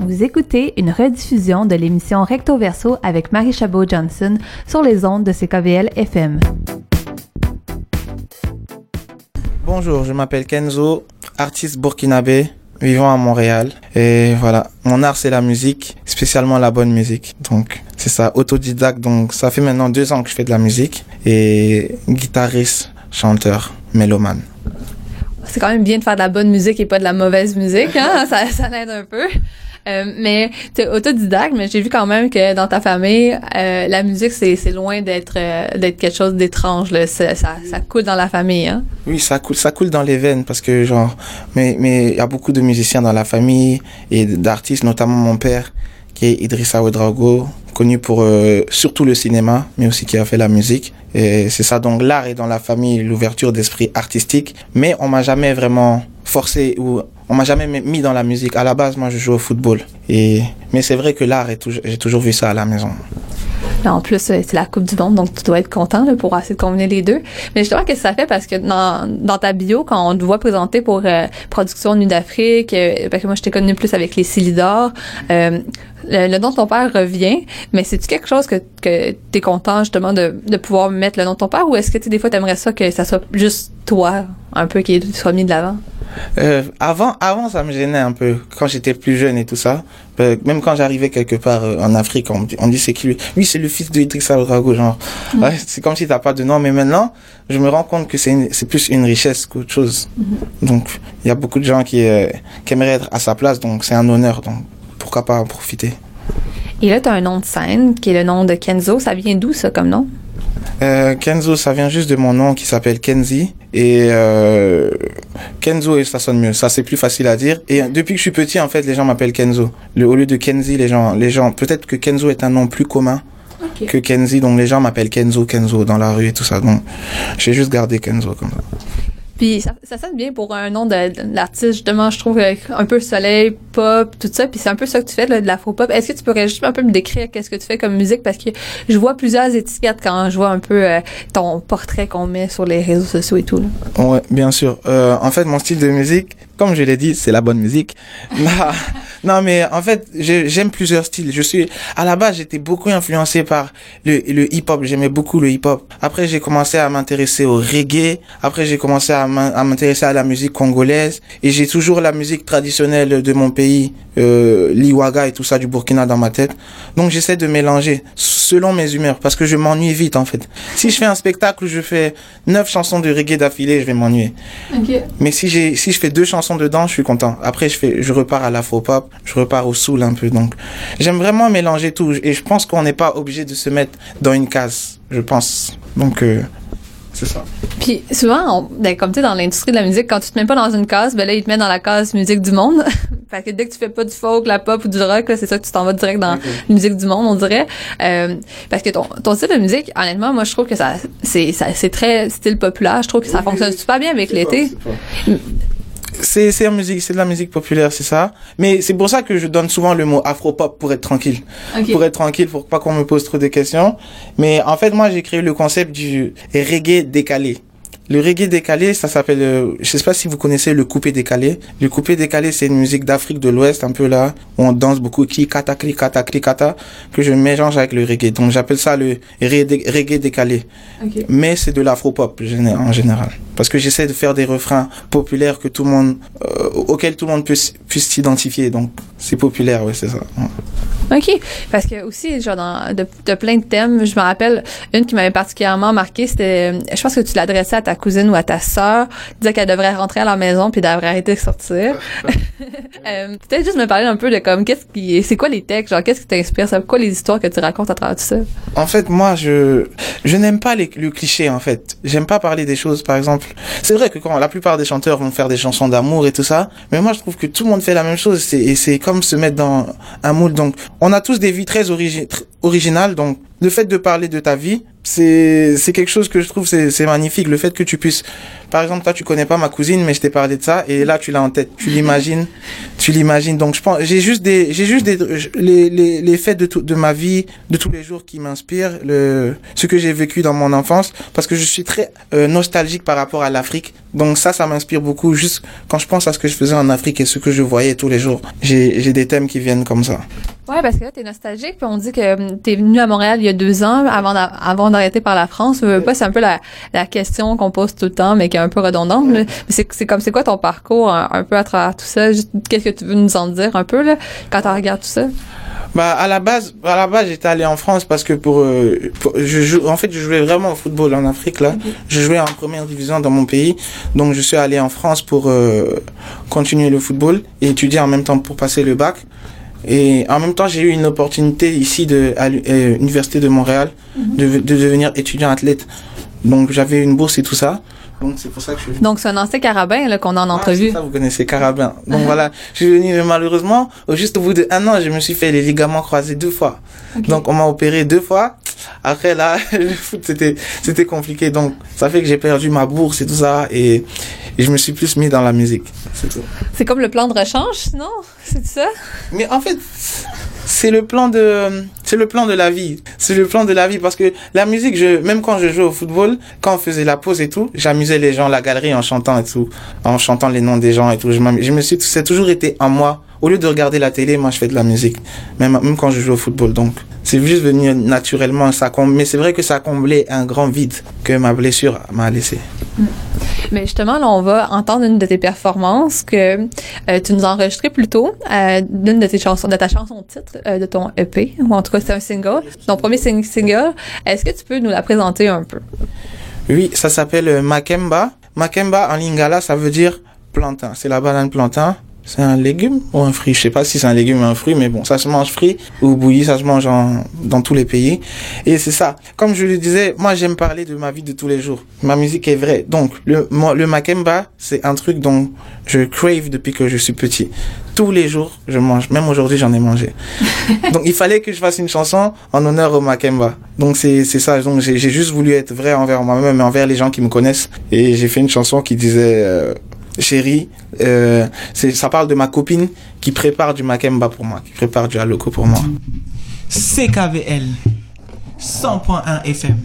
Vous écoutez une rediffusion de l'émission Recto Verso avec Marie Chabot-Johnson sur les ondes de CKVL FM. Bonjour, je m'appelle Kenzo, artiste burkinabé, vivant à Montréal. Et voilà, mon art c'est la musique, spécialement la bonne musique. Donc c'est ça, autodidacte. Donc ça fait maintenant deux ans que je fais de la musique et guitariste, chanteur, mélomane. C'est quand même bien de faire de la bonne musique et pas de la mauvaise musique, hein? ça, ça aide un peu. Euh, mais tu autodidacte, mais j'ai vu quand même que dans ta famille, euh, la musique, c'est, loin d'être euh, d'être quelque chose d'étrange. Là. Ça, ça, coule dans la famille. Hein? Oui, ça coule, ça coule dans les veines parce que, genre, mais mais il y a beaucoup de musiciens dans la famille et d'artistes, notamment mon père, qui est Idrissa Ouedraogo, connu pour surtout le cinéma, mais aussi qui a fait la musique. Et c'est ça, donc l'art est dans la famille, l'ouverture d'esprit artistique, mais on m'a jamais vraiment forcé ou on m'a jamais mis dans la musique. À la base, moi, je joue au football. Et, mais c'est vrai que l'art, j'ai toujours vu ça à la maison. En plus, c'est la Coupe du Monde, donc tu dois être content là, pour essayer de combiner les deux. Mais justement, qu'est-ce que ça fait? Parce que dans, ta bio, quand on te voit présenter pour euh, Production Nuit d'Afrique, euh, parce que moi, je t'ai connu plus avec les Silidor, euh, le, nom de ton père revient, mais c'est-tu quelque chose que, que tu es content justement de, de pouvoir mettre le nom de ton père? Ou est-ce que des fois, tu aimerais ça que ça soit juste toi, un peu, qui soit mis de l'avant? Euh, avant, avant, ça me gênait un peu quand j'étais plus jeune et tout ça. Euh, même quand j'arrivais quelque part euh, en Afrique, on, on dit c'est qui lui? Oui, c'est le fils de Idrissa Ouedraogo, genre. Mm. Ouais, c'est comme si t'as pas de nom. Mais maintenant, je me rends compte que c'est plus une richesse qu'autre chose. Mm-hmm. Donc, il y a beaucoup de gens qui, qui aimeraient être à sa place, donc c'est un honneur. Donc, pourquoi pas en profiter? Et là, tu as un nom de scène qui est le nom de Kenzo. Ça vient d'où ça comme nom? Euh, Kenzo, ça vient juste de mon nom qui s'appelle Kenzi. Et euh, Kenzo, et ça sonne mieux. Ça, c'est plus facile à dire. Et depuis que je suis petit, en fait, les gens m'appellent Kenzo. Le, au lieu de Kenzi, les gens, les gens, peut-être que Kenzo est un nom plus commun okay. que Kenzi. Donc, les gens m'appellent Kenzo, Kenzo dans la rue et tout ça. Donc, j'ai juste gardé Kenzo comme ça. Puis ça, ça sonne bien pour un nom de, de l'artiste, justement, je trouve, un peu soleil, pop, tout ça. Puis c'est un peu ça que tu fais, là, de l'afro-pop. Est-ce que tu pourrais juste un peu me décrire qu'est-ce que tu fais comme musique? Parce que je vois plusieurs étiquettes quand je vois un peu euh, ton portrait qu'on met sur les réseaux sociaux et tout. Là. Ouais, bien sûr. Euh, en fait, mon style de musique, comme je l'ai dit, c'est la bonne musique. non, mais en fait, j'aime plusieurs styles. Je suis, à la base, j'étais beaucoup influencé par le, le hip-hop. J'aimais beaucoup le hip-hop. Après, j'ai commencé à m'intéresser au reggae. Après, j'ai commencé à m'intéresser à la musique congolaise. Et j'ai toujours la musique traditionnelle de mon pays, euh, l'iwaga et tout ça du Burkina dans ma tête. Donc, j'essaie de mélanger selon mes humeurs parce que je m'ennuie vite, en fait. Si je fais un spectacle où je fais neuf chansons de reggae d'affilée, je vais m'ennuyer. Okay. Mais si j'ai, si je fais deux chansons dedans, je suis content. Après, je fais, je repars à l'afro-pop, je repars au soul un peu. Donc, j'aime vraiment mélanger tout. Et je pense qu'on n'est pas obligé de se mettre dans une case, je pense. Donc, euh, c'est ça. Puis souvent, on, ben, comme tu sais, dans l'industrie de la musique, quand tu te mets pas dans une case, ben là, ils te mettent dans la case musique du monde. Parce que dès que tu fais pas du folk, la pop ou du rock, c'est ça que tu t'en vas direct dans okay. la musique du monde, on dirait. Euh, parce que ton, ton style de musique, honnêtement, moi, je trouve que ça, c'est, ça, c'est très style populaire. Je trouve que ça oui, fonctionne super bien avec l'été c'est c'est musique c'est de la musique populaire c'est ça mais c'est pour ça que je donne souvent le mot afro-pop pour être tranquille okay. pour être tranquille pour pas qu'on me pose trop de questions mais en fait moi j'ai créé le concept du reggae décalé le reggae décalé, ça s'appelle, euh, je sais pas si vous connaissez le coupé décalé. Le coupé décalé, c'est une musique d'Afrique de l'Ouest, un peu là, où on danse beaucoup, qui kata, kli, kata, kata, que je mélange avec le reggae. Donc j'appelle ça le reggae décalé. Okay. Mais c'est de l'afro-pop en général. Parce que j'essaie de faire des refrains populaires que tout le monde, euh, auxquels tout le monde peut, puisse s'identifier. Donc c'est populaire, ouais, c'est ça. Ouais. OK. Parce que aussi, genre, dans, de, de plein de thèmes, je me rappelle, une qui m'avait particulièrement marqué, c'était, je pense que tu l'adressais à ta cousine ou à ta sœur, disait qu'elle devrait rentrer à la maison puis devrait arrêter de sortir. euh, Peut-être juste me parler un peu de comme, qu'est-ce qui, c'est quoi les textes, genre, qu'est-ce qui t'inspire, c'est quoi les histoires que tu racontes à travers tout ça? En fait, moi, je, je n'aime pas les, le cliché, en fait. J'aime pas parler des choses, par exemple. C'est vrai que quand la plupart des chanteurs vont faire des chansons d'amour et tout ça, mais moi, je trouve que tout le monde fait la même chose, et c'est comme se mettre dans un moule. Donc, on a tous des vies très origi originales, donc le fait de parler de ta vie, c'est c'est quelque chose que je trouve c'est c'est magnifique le fait que tu puisses par exemple toi tu connais pas ma cousine mais je t'ai parlé de ça et là tu l'as en tête. Tu l'imagines. Tu l'imagines. Donc je pense j'ai juste des j'ai juste des les les les faits de tout, de ma vie de tous les jours qui m'inspirent le ce que j'ai vécu dans mon enfance parce que je suis très euh, nostalgique par rapport à l'Afrique. Donc ça ça m'inspire beaucoup juste quand je pense à ce que je faisais en Afrique et ce que je voyais tous les jours. J'ai j'ai des thèmes qui viennent comme ça. Ouais, parce que là, t'es nostalgique, puis on dit que hum, t'es venu à Montréal il y a deux ans, avant d'a- avant d'arrêter par la France. Euh, pas, c'est un peu la, la question qu'on pose tout le temps, mais qui est un peu redondante. là. C'est, c'est comme, c'est quoi ton parcours un, un peu à travers tout ça? Juste, Qu'est-ce que tu veux nous en dire un peu, là, quand tu regardes tout ça? Bah à la base, à la base j'étais allé en France parce que pour, euh, pour- je joue, en fait je jouais vraiment au football en Afrique là. Je jouais en première division dans mon pays, donc je suis allé en France pour euh, continuer le football et étudier en même temps pour passer le bac. Et en même temps j'ai eu une opportunité ici de à l'université de Montréal de, de devenir étudiant athlète. Donc j'avais une bourse et tout ça. Donc c'est pour ça que je suis Donc, c'est un ancien carabin, là, qu'on a en ah, entrevue. c'est ça, vous connaissez Carabin. Donc voilà, je suis venu mais malheureusement, juste au bout de un an, je me suis fait les ligaments croisés deux fois. Donc on m'a opéré deux fois. Après là, le foot c'était c'était compliqué. Donc ça fait que j'ai perdu ma bourse et tout ça et, et je me suis plus mis dans la musique. C'est tout. C'est comme le plan de rechange, non? C'est ça? Mais en fait, c'est le plan de c'est le plan de la vie. C'est le plan de la vie parce que la musique, je même quand je jouais au football, quand on faisait la pause et tout, j'amusais les gens, la galerie en chantant et tout, en chantant les noms des gens et tout. Je, me suis, c'est toujours été en moi. Au lieu de regarder la télé, moi je fais de la musique, même même quand je joue au football. Donc c'est juste venu naturellement. Ça comble, mais c'est vrai que ça a comblé un grand vide que ma blessure m'a laissé. Mais justement, là, on va entendre une de tes performances que euh, tu nous as enregistré plus tôt, euh, d'une de tes chansons, de ta chanson titre euh, de ton EP, ou en tout cas c'est un single, ton premier sing- single. Est-ce que tu peux nous la présenter un peu? Oui, ça s'appelle euh, Makemba. Makemba en lingala, ça veut dire plantain. C'est la banane plantain. C'est un légume ou un fruit? Je sais pas si c'est un légume ou un fruit, mais bon, ça se mange frit ou bouilli, ça se mange en- dans tous les pays. Et c'est ça. Comme je le disais, moi j'aime parler de ma vie de tous les jours. Ma musique est vraie. Donc le moi, le Makemba, c'est un truc dont je crave depuis que je suis petit. Tous les jours, je mange. Même aujourd'hui, j'en ai mangé. Donc il fallait que je fasse une chanson en honneur au Makemba. Donc c'est c'est ça. Donc j'ai j'ai juste voulu être vrai envers moi-même et envers les gens qui me connaissent. Et j'ai fait une chanson qui disait euh, chérie, euh, ça parle de ma copine qui prépare du Makemba pour moi, qui prépare du Aloko pour moi. CKVL 100.1 FM.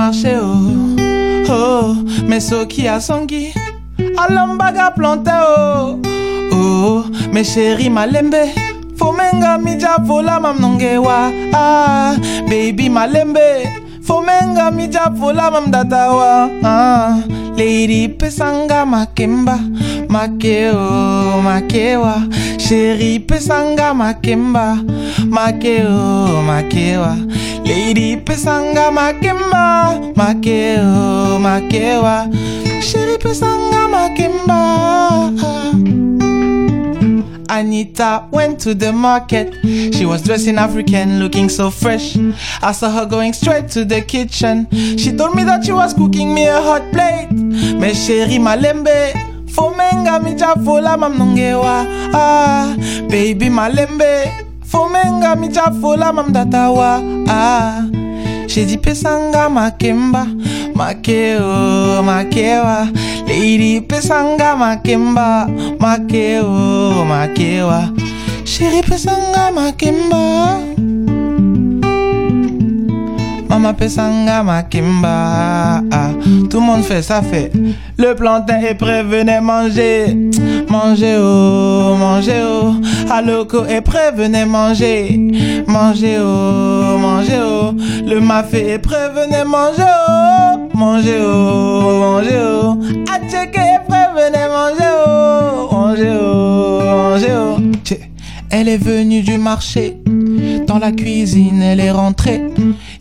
marché oh. Oh mais soki asongi alambaka plante oh. Oh mais chéri malembe fomenga midja volama mnonge wa ah baby malembe fomenga midja volama mdata wa ah lady pesanga makemba makeo makewa chérie pesanga makemba makeo makewa lady pesanga makemba makeo makewa chérie pesanga makemba Anita went to the market. She was dressed in African, looking so fresh. I saw her going straight to the kitchen. She told me that she was cooking me a hot plate. Me chérie malembe. Fomenga mija fola mamnongewa. Ah, baby malembe. Fomenga mija fola mamdatawa. Ah. Dit pesanga makemba makeo makewa lady pesanga makemba makeo makewa chérie pesanga makemba ma pesanga ma kimba. Ah, tout le monde fait, ça fait. Le plantain est prêt, venez manger. Manger oh, manger oh. Aloko est prêt, venez manger. Manger oh, manger oh. Le mafé est prêt, venez manger oh. Manger oh, manger oh. Acheke est prêt, venez manger oh. Manger oh, manger oh. Elle est venue du marché. Dans la cuisine, elle est rentrée.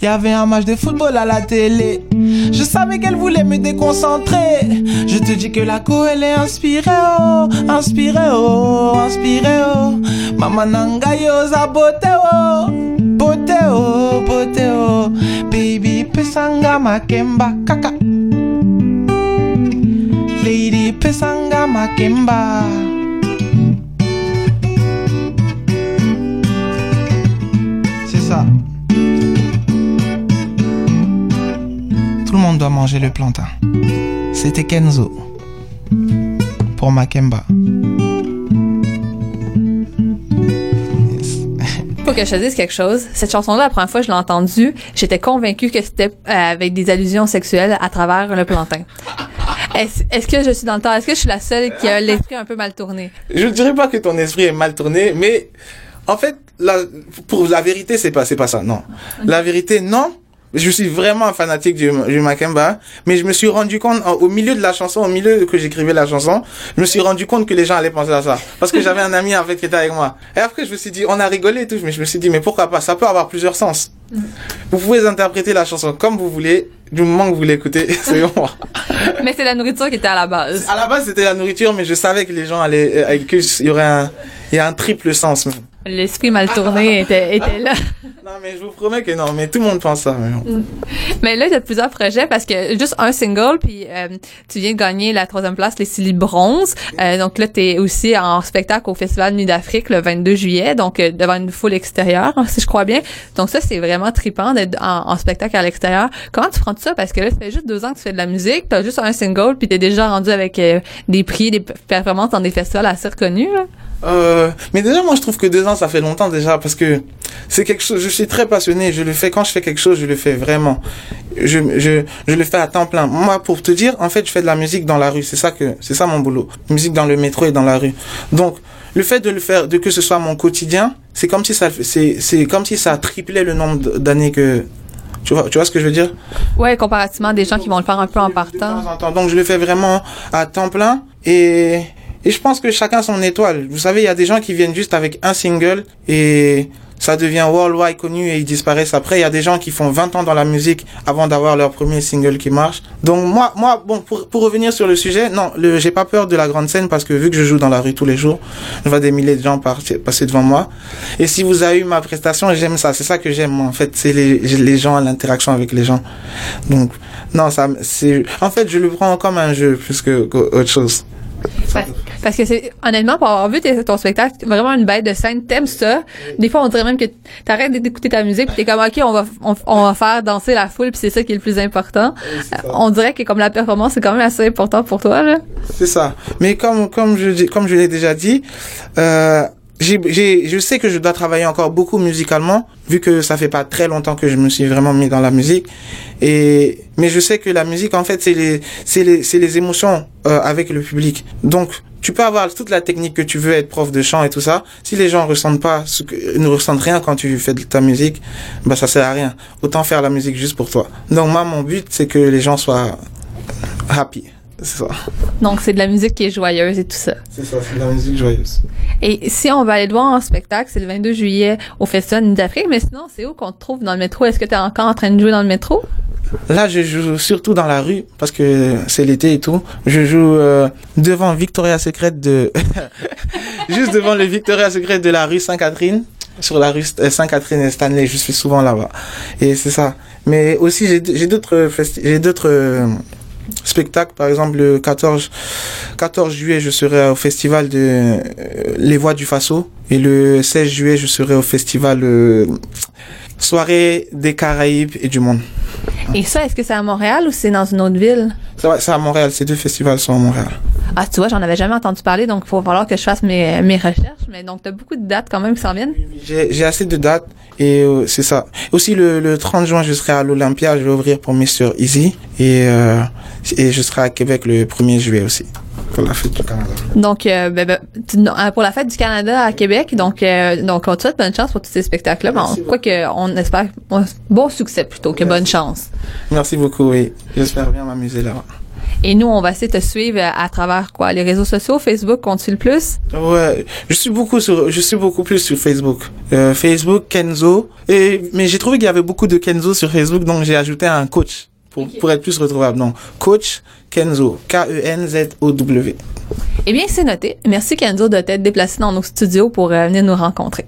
Il y avait un match de football à la télé. Je savais qu'elle voulait me déconcentrer. Je te dis que la co, elle est inspirée, oh, inspirée, oh, inspirée, oh. Mama nanga yo za beauté, oh, beauté, oh, beauté, oh. Baby pesanga makemba, kaka. Lady pesanga makemba. Doit manger le plantain. C'était Kenzo. Pour Makemba. Faut que je te dise quelque chose. Cette chanson-là, la première fois que je l'ai entendue, j'étais convaincue que c'était euh, avec des allusions sexuelles à travers le plantain. Est-ce est-ce que je suis dans le temps? Est-ce que je suis la seule qui a l'esprit un peu mal tourné? Je ne dirais pas que ton esprit est mal tourné, mais en fait, la, pour la vérité, c'est pas, c'est pas ça, non. La vérité, non. Je suis vraiment un fanatique du, du Makemba, mais je me suis rendu compte, au milieu de la chanson, au milieu que j'écrivais la chanson, je me suis rendu compte que les gens allaient penser à ça. Parce que j'avais un ami en fait qui était avec moi. Et après, je me suis dit, on a rigolé et tout, mais je me suis dit, mais pourquoi pas? Ça peut avoir plusieurs sens. Vous pouvez interpréter la chanson comme vous voulez, du moment que vous l'écoutez, c'est bon. Mais c'est la nourriture qui était à la base. À la base, c'était la nourriture, mais je savais que les gens allaient, euh, qu'il y aurait un, il y a un triple sens. même. L'esprit mal tourné était, était là. Non, mais je vous promets que non, mais tout le monde pense ça. Mais bon. Mais là, il y a plusieurs projets parce que juste un single, puis euh, tu viens de gagner la troisième place, les Silly Bronze. Euh, donc là, tu es aussi en spectacle au Festival Nuit d'Afrique le 22 juillet, donc euh, devant une foule extérieure, si je crois bien. Donc ça, c'est vraiment trippant d'être en, en spectacle à l'extérieur. Comment tu prends tout ça? Parce que là, ça fait juste deux ans que tu fais de la musique, tu as juste un single, puis tu es déjà rendu avec euh, des prix, des performances dans des festivals assez reconnus. Là. Euh, mais déjà, moi, je trouve que deux ans, ça fait longtemps déjà, parce que c'est quelque chose. Je suis très passionné. Je le fais quand je fais quelque chose, je le fais vraiment. Je, je, je le fais à temps plein. Moi, pour te dire, en fait, je fais de la musique dans la rue. C'est ça que, c'est ça mon boulot. Musique dans le métro et dans la rue. Donc, le fait de le faire, de que ce soit mon quotidien, c'est comme si ça, c'est, c'est comme si ça triplait le nombre d'années que, tu vois, tu vois ce que je veux dire? Ouais, comparativement à des gens qui vont le faire un peu en De partant. temps en temps. Donc je le fais vraiment à temps plein et et je pense que chacun son étoile. Vous savez, il y a des gens qui viennent juste avec un single et ça devient worldwide connu et ils disparaissent après. Il y a des gens qui font 20 ans dans la musique avant d'avoir leur premier single qui marche. Donc moi, moi, bon, pour, pour revenir sur le sujet, non, le, j'ai pas peur de la grande scène parce que vu que je joue dans la rue tous les jours, je vois des milliers de gens passer devant moi. Et si vous avez eu ma prestation, j'aime ça. C'est ça que j'aime, en fait. C'est les, les gens, l'interaction avec les gens. Donc, non, ça, c'est, en fait, je le prends comme un jeu plus que qu'autre chose. Parce, parce que c'est honnêtement pour avoir vu ton spectacle vraiment une bête de scène t'aimes ça. Des fois on dirait même que t'arrêtes d'écouter ta musique puis t'es comme ok on va on, on va faire danser la foule puis c'est ça qui est le plus important. Euh, on dirait que comme la performance c'est quand même assez important pour toi là. C'est ça. Mais comme comme je dis- comme je l'ai déjà dit, euh, j'ai je sais que je dois travailler encore beaucoup musicalement vu que ça fait pas très longtemps que je me suis vraiment mis dans la musique. Et mais je sais que la musique en fait c'est les c'est les c'est les émotions euh, avec le public. Donc tu peux avoir toute la technique que tu veux être prof de chant et tout ça. Si les gens ressentent pas ce que, ne ressentent rien quand tu fais de ta musique, bah ça sert à rien. Autant faire la musique juste pour toi. Donc moi mon but c'est que les gens soient happy. C'est ça. donc c'est de la musique qui est joyeuse et tout ça C'est ça, c'est de la musique joyeuse. et si on va aller te voir en spectacle c'est le 22 juillet au Festival d'Afrique mais sinon c'est où qu'on te trouve dans le métro? Est-ce que t'es encore en train de jouer dans le métro? Là, je joue surtout dans la rue parce que c'est l'été et tout. Je joue euh, devant Victoria Secret de juste devant le Victoria Secret de la rue Sainte-Catherine sur la rue euh, Sainte-Catherine et Stanley. Je suis souvent là-bas et c'est ça. Mais aussi j'ai d'autres j'ai d'autres euh, spectacles. Par exemple, le 14 14 juillet, je serai au festival de Les Voix du Faso et le 16 juillet, je serai au festival Soirée des Caraïbes et du Monde. et ça est-ce que c'est à Montréal ou c'est dans une autre ville? C'est à Montréal. Ces deux festivals sont à Montréal. Ah, tu vois, j'en avais jamais entendu parler, donc il va falloir que je fasse mes, mes recherches. Mais donc, t'as beaucoup de dates quand même qui s'en viennent. J'ai assez de dates et euh, c'est ça. Aussi le, le 30 juin, je serai à l'Olympia, je vais ouvrir pour Mr. Easy et euh, et je serai à Québec le 1er juillet aussi pour la fête du Canada. Donc, euh, ben, ben, tu- non, euh, pour la fête du Canada à Québec, donc, euh, donc on te souhaite bonne chance pour tous ces spectacles-là. Bon, quoi que, on espère bon, succès plutôt que bonne chance. Merci beaucoup, oui. J'espère bien m'amuser là. Et nous, on va essayer de te suivre euh, à travers quoi? Les réseaux sociaux, Facebook, compte-tu le plus? Ouais, je suis beaucoup sur, je suis beaucoup plus sur Facebook. Euh, Facebook, Kenzo. Et, mais j'ai trouvé qu'il y avait beaucoup de Kenzo sur Facebook, donc j'ai ajouté un coach pour, pour être plus retrouvable. Donc, coach Kenzo. K-E-N-Z-O-W. Eh bien, c'est noté. Merci Kenzo de t'être déplacé dans nos studios pour euh, venir nous rencontrer.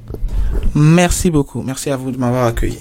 Merci beaucoup. Merci à vous de m'avoir accueilli.